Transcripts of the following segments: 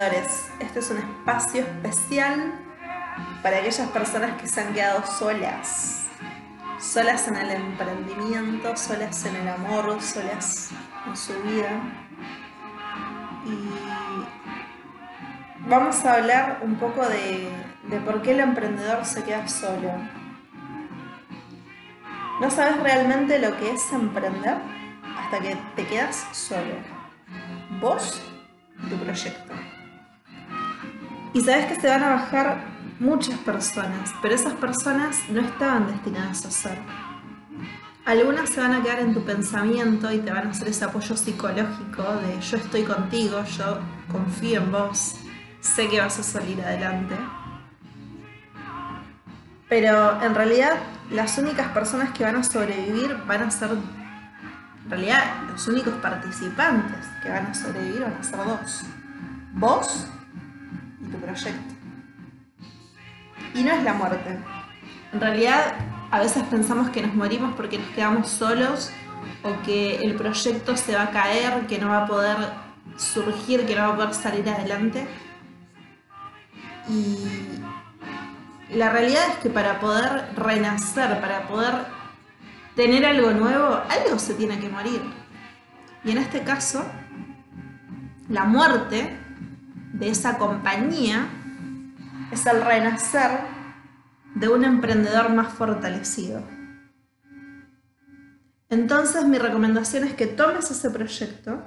Este es un espacio especial para aquellas personas que se han quedado solas, solas en el emprendimiento, solas en el amor, solas en su vida. Y vamos a hablar un poco de, de por qué el emprendedor se queda solo. No sabes realmente lo que es emprender hasta que te quedas solo. Vos tu proyecto. Y sabes que se van a bajar muchas personas, pero esas personas no estaban destinadas a ser. Algunas se van a quedar en tu pensamiento y te van a hacer ese apoyo psicológico de yo estoy contigo, yo confío en vos, sé que vas a salir adelante. Pero en realidad las únicas personas que van a sobrevivir van a ser, en realidad los únicos participantes que van a sobrevivir van a ser dos. Vos tu proyecto. Y no es la muerte. En realidad a veces pensamos que nos morimos porque nos quedamos solos o que el proyecto se va a caer, que no va a poder surgir, que no va a poder salir adelante. Y la realidad es que para poder renacer, para poder tener algo nuevo, algo se tiene que morir. Y en este caso, la muerte de esa compañía es el renacer de un emprendedor más fortalecido. Entonces mi recomendación es que tomes ese proyecto,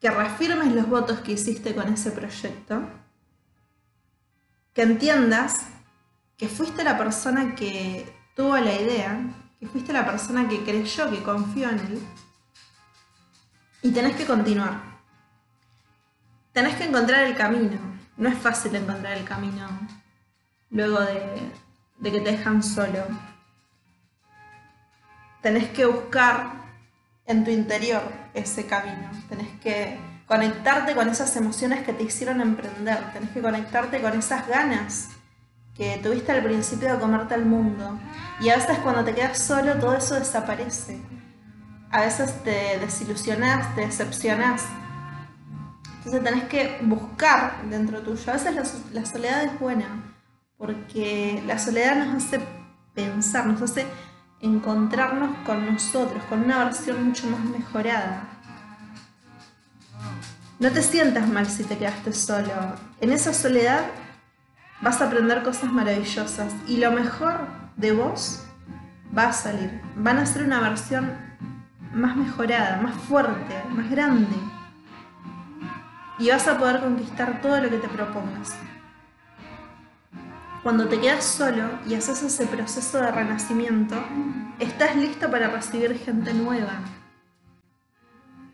que reafirmes los votos que hiciste con ese proyecto, que entiendas que fuiste la persona que tuvo la idea, que fuiste la persona que creyó, que confió en él, y tenés que continuar. Tenés que encontrar el camino. No es fácil encontrar el camino luego de, de que te dejan solo. Tenés que buscar en tu interior ese camino. Tenés que conectarte con esas emociones que te hicieron emprender, tenés que conectarte con esas ganas que tuviste al principio de comerte al mundo. Y a veces cuando te quedas solo todo eso desaparece. A veces te desilusionás, te decepcionás. Entonces tenés que buscar dentro tuyo. A veces la, la soledad es buena, porque la soledad nos hace pensar, nos hace encontrarnos con nosotros, con una versión mucho más mejorada. No te sientas mal si te quedaste solo. En esa soledad vas a aprender cosas maravillosas y lo mejor de vos va a salir. Van a ser una versión más mejorada, más fuerte, más grande. Y vas a poder conquistar todo lo que te propongas. Cuando te quedas solo y haces ese proceso de renacimiento, estás listo para recibir gente nueva.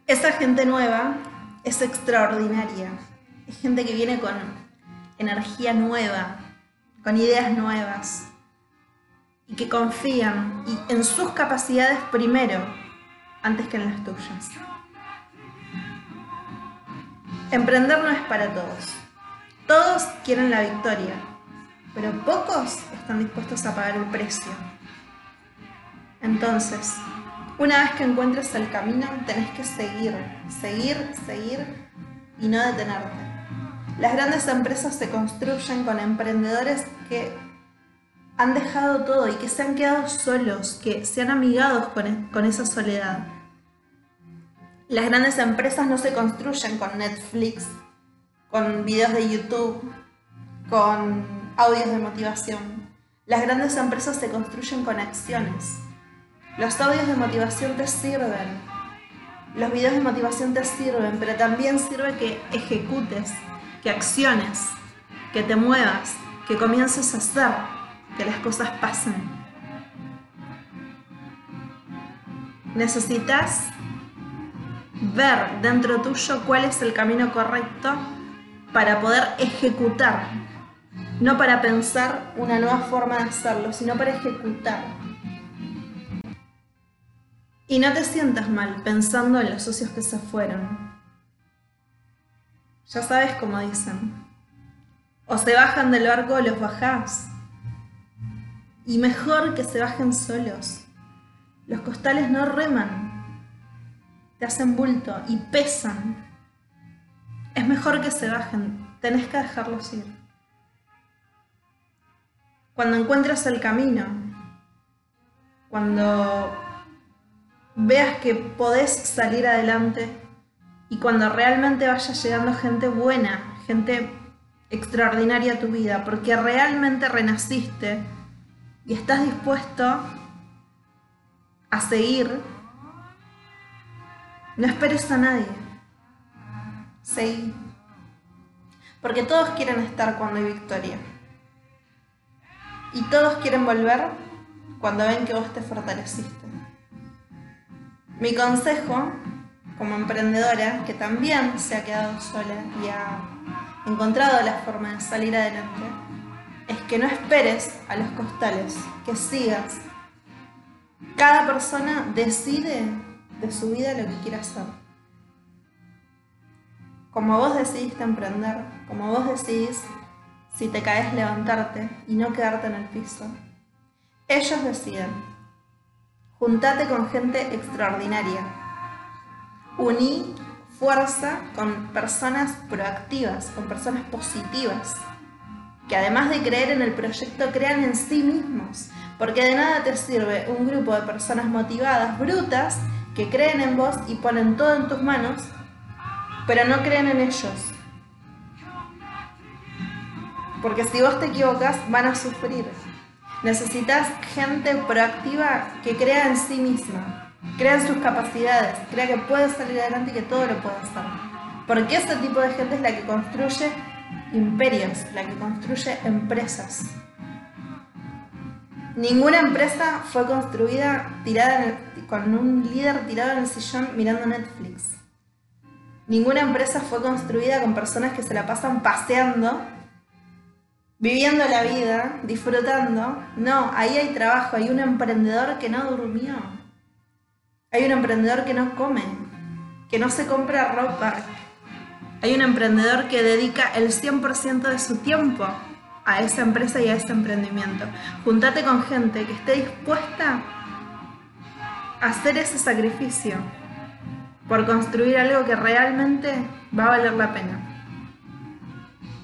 Esa gente nueva es extraordinaria. Es gente que viene con energía nueva, con ideas nuevas y que confían en sus capacidades primero, antes que en las tuyas. Emprender no es para todos. Todos quieren la victoria, pero pocos están dispuestos a pagar el precio. Entonces, una vez que encuentres el camino, tenés que seguir, seguir, seguir y no detenerte. Las grandes empresas se construyen con emprendedores que han dejado todo y que se han quedado solos, que se han amigado con, e, con esa soledad. Las grandes empresas no se construyen con Netflix, con videos de YouTube, con audios de motivación. Las grandes empresas se construyen con acciones. Los audios de motivación te sirven, los videos de motivación te sirven, pero también sirve que ejecutes, que acciones, que te muevas, que comiences a hacer, que las cosas pasen. Necesitas ver dentro tuyo cuál es el camino correcto para poder ejecutar, no para pensar una nueva forma de hacerlo, sino para ejecutar. Y no te sientas mal pensando en los socios que se fueron. Ya sabes cómo dicen. O se bajan del barco o los bajás. Y mejor que se bajen solos. Los costales no reman. Te hacen bulto y pesan. es mejor que se bajen, tenés que dejarlos ir. Cuando encuentres el camino, cuando veas que podés salir adelante y cuando realmente vaya llegando gente buena, gente extraordinaria a tu vida, porque realmente renaciste y estás dispuesto a seguir, no esperes a nadie. Seguí. Porque todos quieren estar cuando hay victoria. Y todos quieren volver cuando ven que vos te fortaleciste. Mi consejo, como emprendedora, que también se ha quedado sola y ha encontrado la forma de salir adelante, es que no esperes a los costales, que sigas. Cada persona decide de su vida lo que quiere hacer. Como vos decidiste emprender, como vos decidís si te caes levantarte y no quedarte en el piso. Ellos deciden. Juntate con gente extraordinaria. Uní fuerza con personas proactivas, con personas positivas, que además de creer en el proyecto, crean en sí mismos. Porque de nada te sirve un grupo de personas motivadas, brutas, que creen en vos y ponen todo en tus manos, pero no creen en ellos. Porque si vos te equivocas, van a sufrir. Necesitas gente proactiva que crea en sí misma, crea en sus capacidades, crea que puede salir adelante y que todo lo puede hacer. Porque ese tipo de gente es la que construye imperios, la que construye empresas. Ninguna empresa fue construida tirada con un líder tirado en el sillón mirando Netflix. Ninguna empresa fue construida con personas que se la pasan paseando viviendo la vida, disfrutando. No, ahí hay trabajo, hay un emprendedor que no durmió. Hay un emprendedor que no come, que no se compra ropa. Hay un emprendedor que dedica el 100% de su tiempo a esa empresa y a ese emprendimiento. Juntate con gente que esté dispuesta a hacer ese sacrificio por construir algo que realmente va a valer la pena.